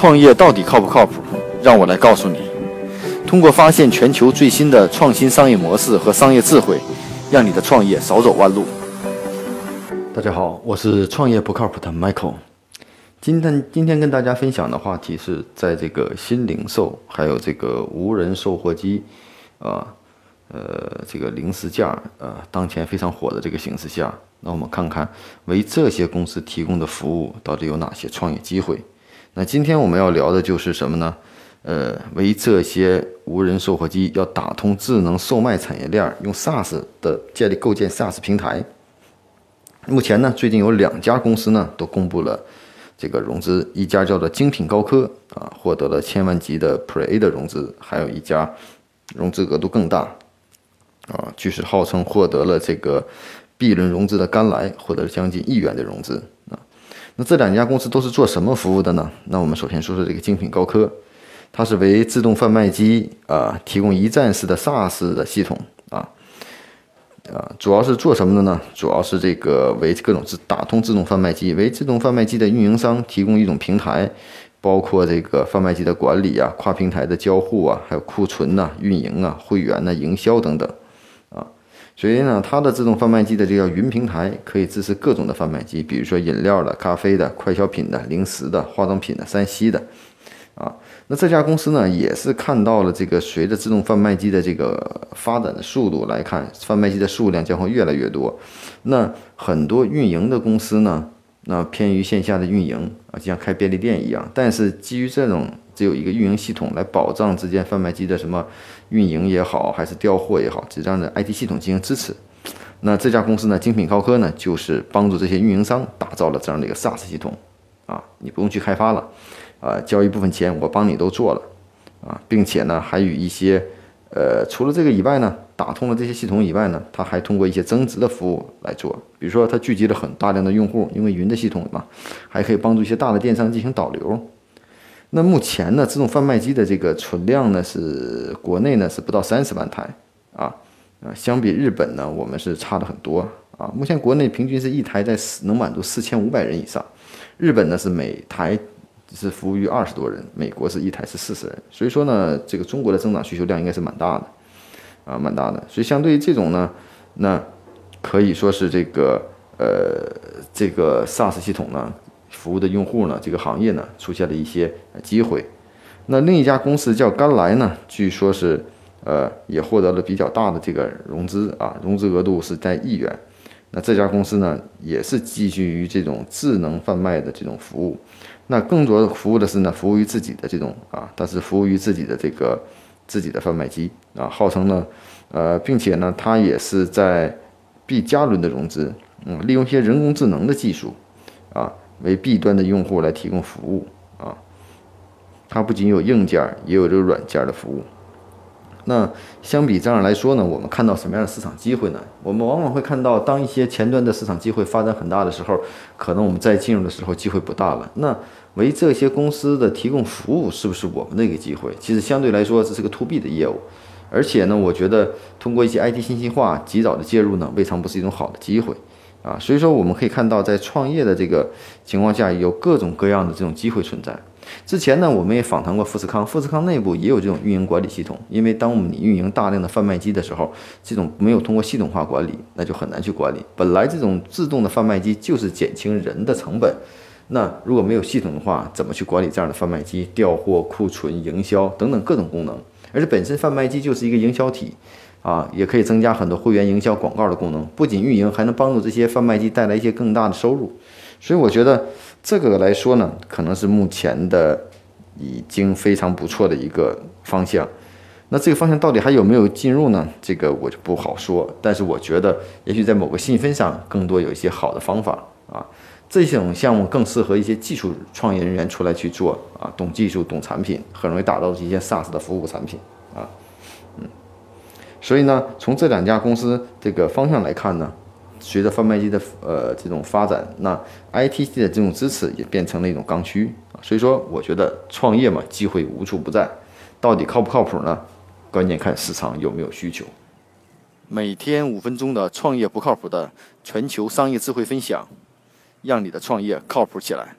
创业到底靠不靠谱？让我来告诉你。通过发现全球最新的创新商业模式和商业智慧，让你的创业少走弯路。大家好，我是创业不靠谱的 Michael。今天今天跟大家分享的话题是在这个新零售还有这个无人售货机，啊，呃，这个零食架呃当前非常火的这个形势下，那我们看看为这些公司提供的服务到底有哪些创业机会。那今天我们要聊的就是什么呢？呃，为这些无人售货机要打通智能售卖产业链，用 SaaS 的建立构建 SaaS 平台。目前呢，最近有两家公司呢都公布了这个融资，一家叫做精品高科啊，获得了千万级的 Pre-A 的融资，还有一家融资额度更大啊，据是号称获得了这个 B 轮融资的甘来，获得了将近亿元的融资。那这两家公司都是做什么服务的呢？那我们首先说说这个精品高科，它是为自动贩卖机啊提供一站式的 SaaS 的系统啊啊，主要是做什么的呢？主要是这个为各种自打通自动贩卖机，为自动贩卖机的运营商提供一种平台，包括这个贩卖机的管理啊、跨平台的交互啊、还有库存呐、运营啊、会员呐、营销等等。所以呢，它的自动贩卖机的这个云平台可以支持各种的贩卖机，比如说饮料的、咖啡的、快消品的、零食的、化妆品的、三 C 的，啊，那这家公司呢，也是看到了这个随着自动贩卖机的这个发展的速度来看，贩卖机的数量将会越来越多。那很多运营的公司呢，那偏于线下的运营啊，就像开便利店一样，但是基于这种。只有一个运营系统来保障之间贩卖机的什么运营也好，还是调货也好，只这样的 IT 系统进行支持。那这家公司呢，精品高科呢，就是帮助这些运营商打造了这样的一个 SaaS 系统啊，你不用去开发了，啊，交一部分钱我帮你都做了啊，并且呢，还与一些呃，除了这个以外呢，打通了这些系统以外呢，它还通过一些增值的服务来做，比如说它聚集了很大量的用户，因为云的系统嘛，还可以帮助一些大的电商进行导流。那目前呢，自动贩卖机的这个存量呢是国内呢是不到三十万台啊啊，相比日本呢，我们是差的很多啊。目前国内平均是一台在四能满足四千五百人以上，日本呢是每台是服务于二十多人，美国是一台是四十人。所以说呢，这个中国的增长需求量应该是蛮大的啊，蛮大的。所以相对于这种呢，那可以说是这个呃这个 SaaS 系统呢。服务的用户呢，这个行业呢出现了一些机会。那另一家公司叫甘来呢，据说是呃也获得了比较大的这个融资啊，融资额度是在亿元。那这家公司呢也是基于这种智能贩卖的这种服务。那更多服务的是呢，服务于自己的这种啊，它是服务于自己的这个自己的贩卖机啊，号称呢呃，并且呢它也是在 B 加轮的融资，嗯，利用一些人工智能的技术啊。为 B 端的用户来提供服务啊，它不仅有硬件，也有这个软件的服务。那相比这样来说呢，我们看到什么样的市场机会呢？我们往往会看到，当一些前端的市场机会发展很大的时候，可能我们在进入的时候机会不大了。那为这些公司的提供服务，是不是我们的一个机会？其实相对来说，这是个 To B 的业务。而且呢，我觉得通过一些 IT 信息化及早的介入呢，未尝不是一种好的机会。啊，所以说我们可以看到，在创业的这个情况下，有各种各样的这种机会存在。之前呢，我们也访谈过富士康，富士康内部也有这种运营管理系统。因为当我们你运营大量的贩卖机的时候，这种没有通过系统化管理，那就很难去管理。本来这种自动的贩卖机就是减轻人的成本，那如果没有系统的话，怎么去管理这样的贩卖机、调货、库存、营销等等各种功能？而且本身贩卖机就是一个营销体。啊，也可以增加很多会员营销广告的功能，不仅运营，还能帮助这些贩卖机带来一些更大的收入。所以我觉得这个来说呢，可能是目前的已经非常不错的一个方向。那这个方向到底还有没有进入呢？这个我就不好说。但是我觉得，也许在某个细分上，更多有一些好的方法啊。这种项目更适合一些技术创业人员出来去做啊，懂技术、懂产品，很容易打造一些 SaaS 的服务产品啊。所以呢，从这两家公司这个方向来看呢，随着贩卖机的呃这种发展，那 I T C 的这种支持也变成了一种刚需啊。所以说，我觉得创业嘛，机会无处不在，到底靠不靠谱呢？关键看市场有没有需求。每天五分钟的创业不靠谱的全球商业智慧分享，让你的创业靠谱起来。